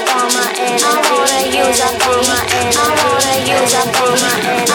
up all my energy. I wanna use up all my energy. I wanna use up all my energy.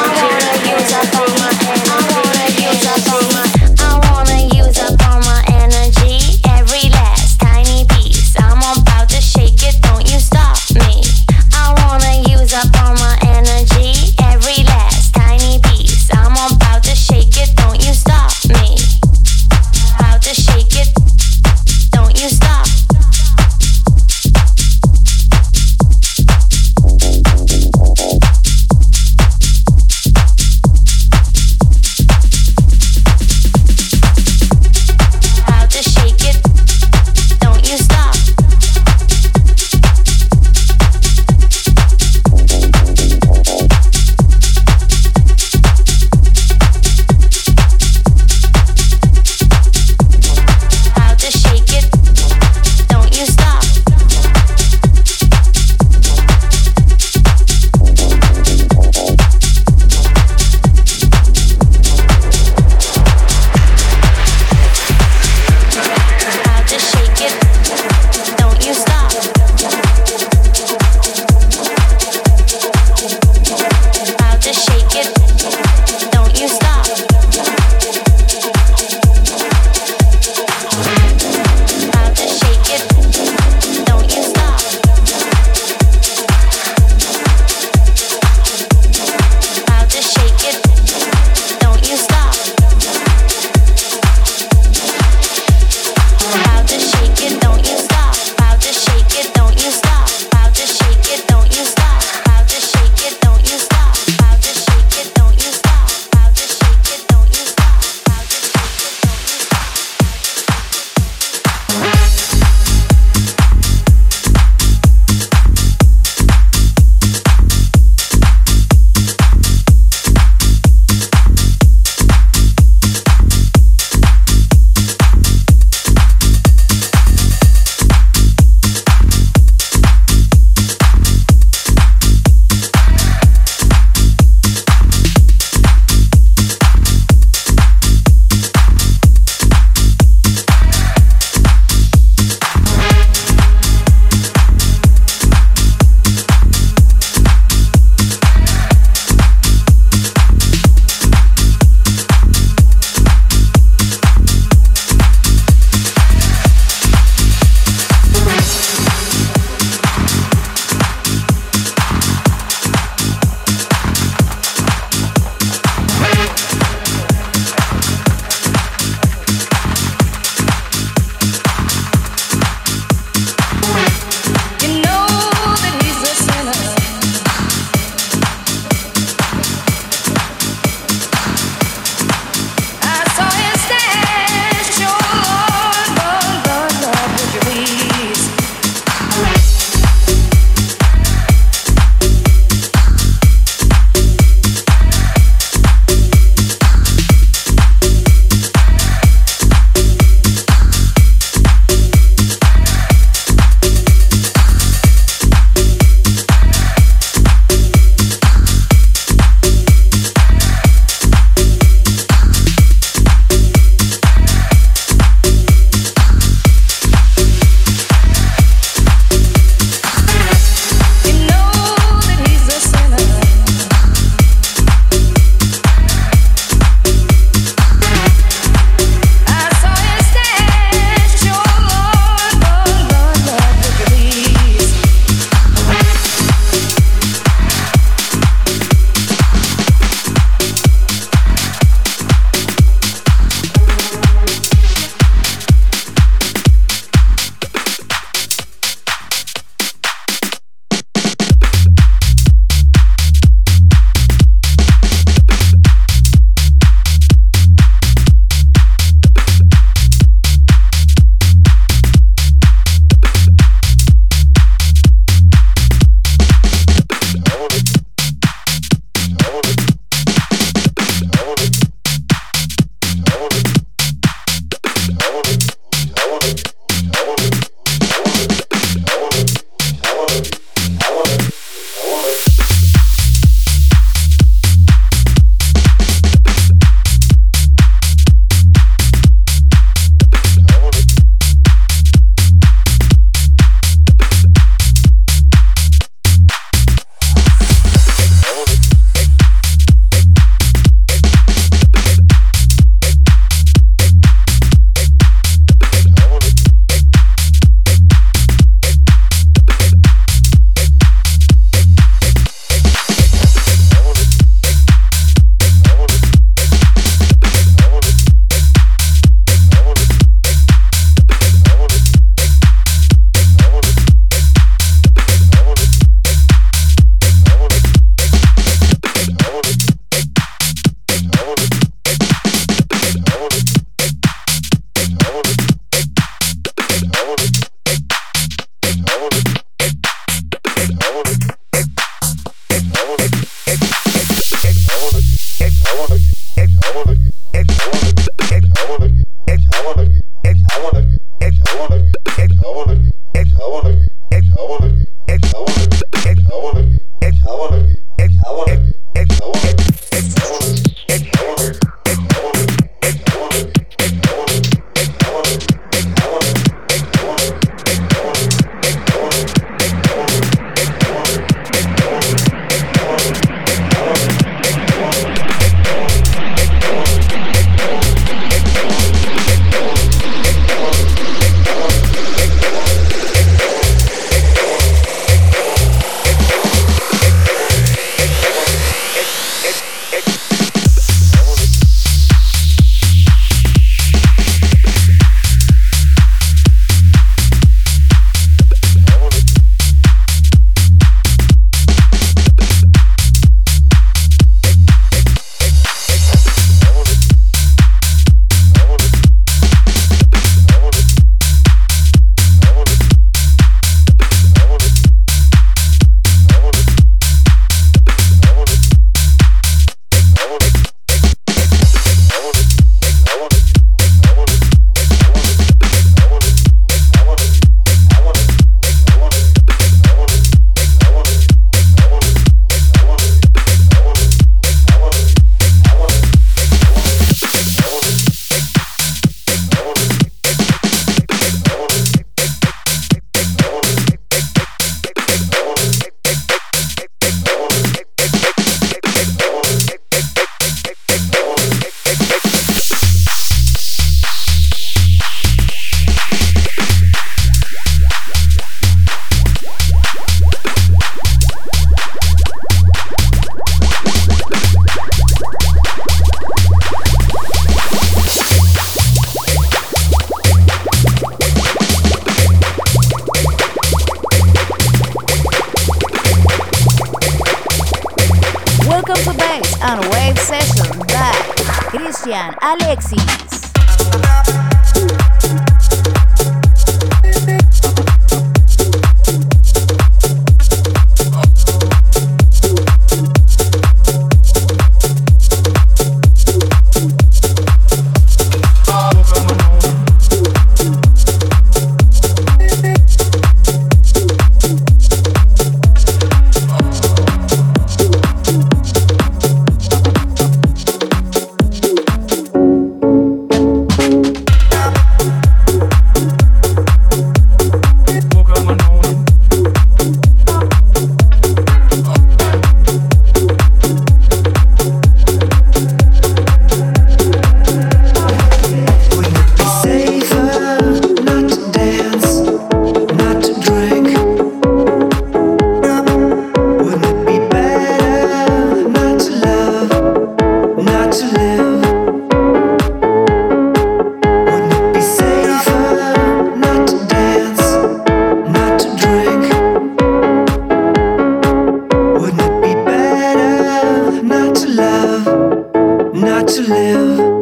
love, not to live.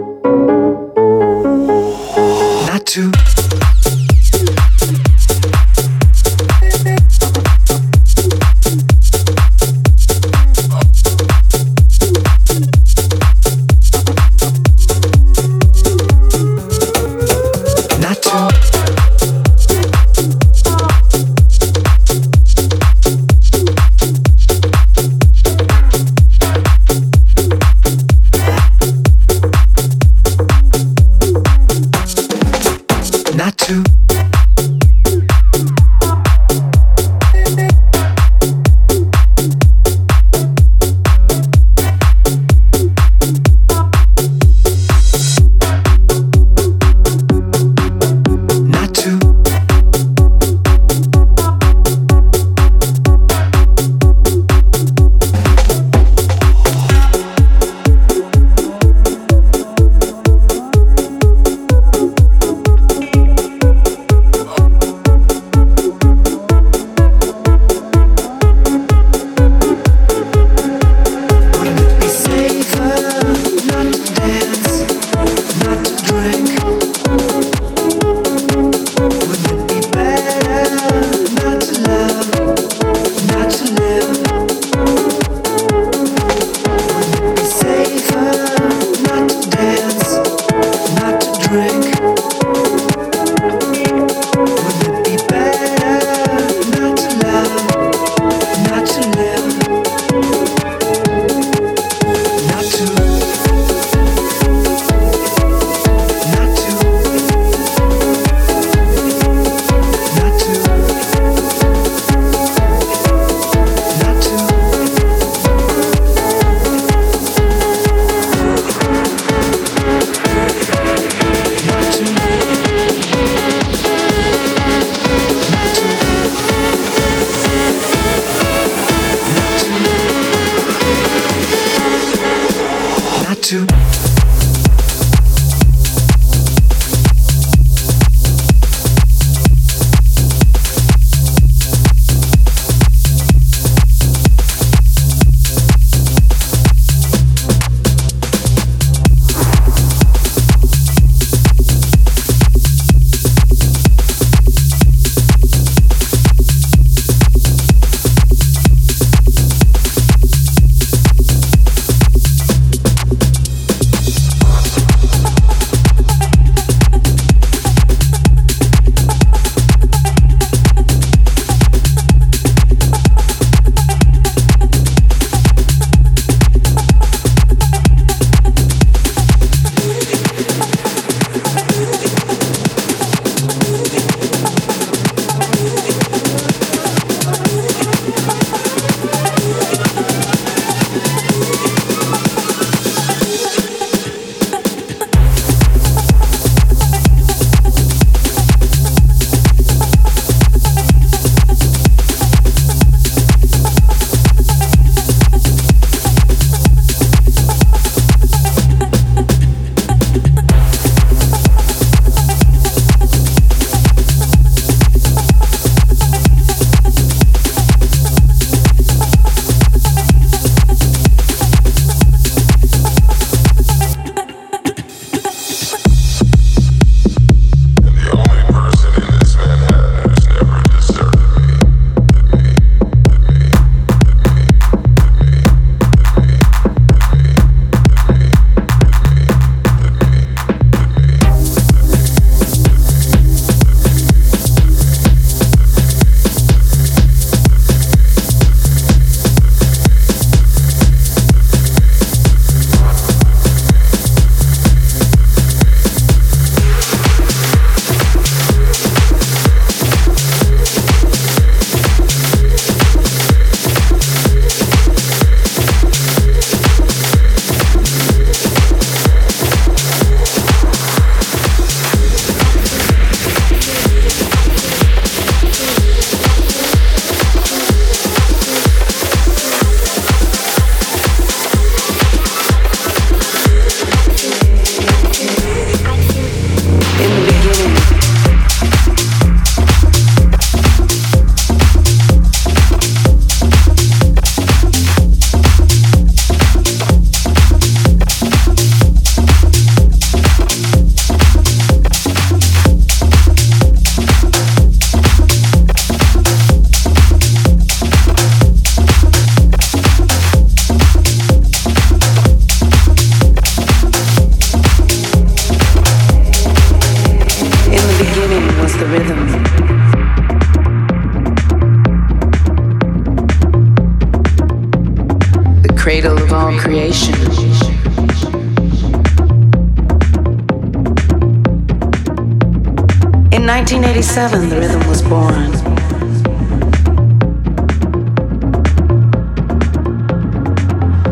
Born.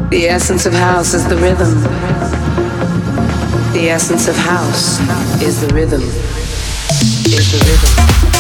The essence of house is the rhythm. The essence of house is the rhythm. Is the rhythm.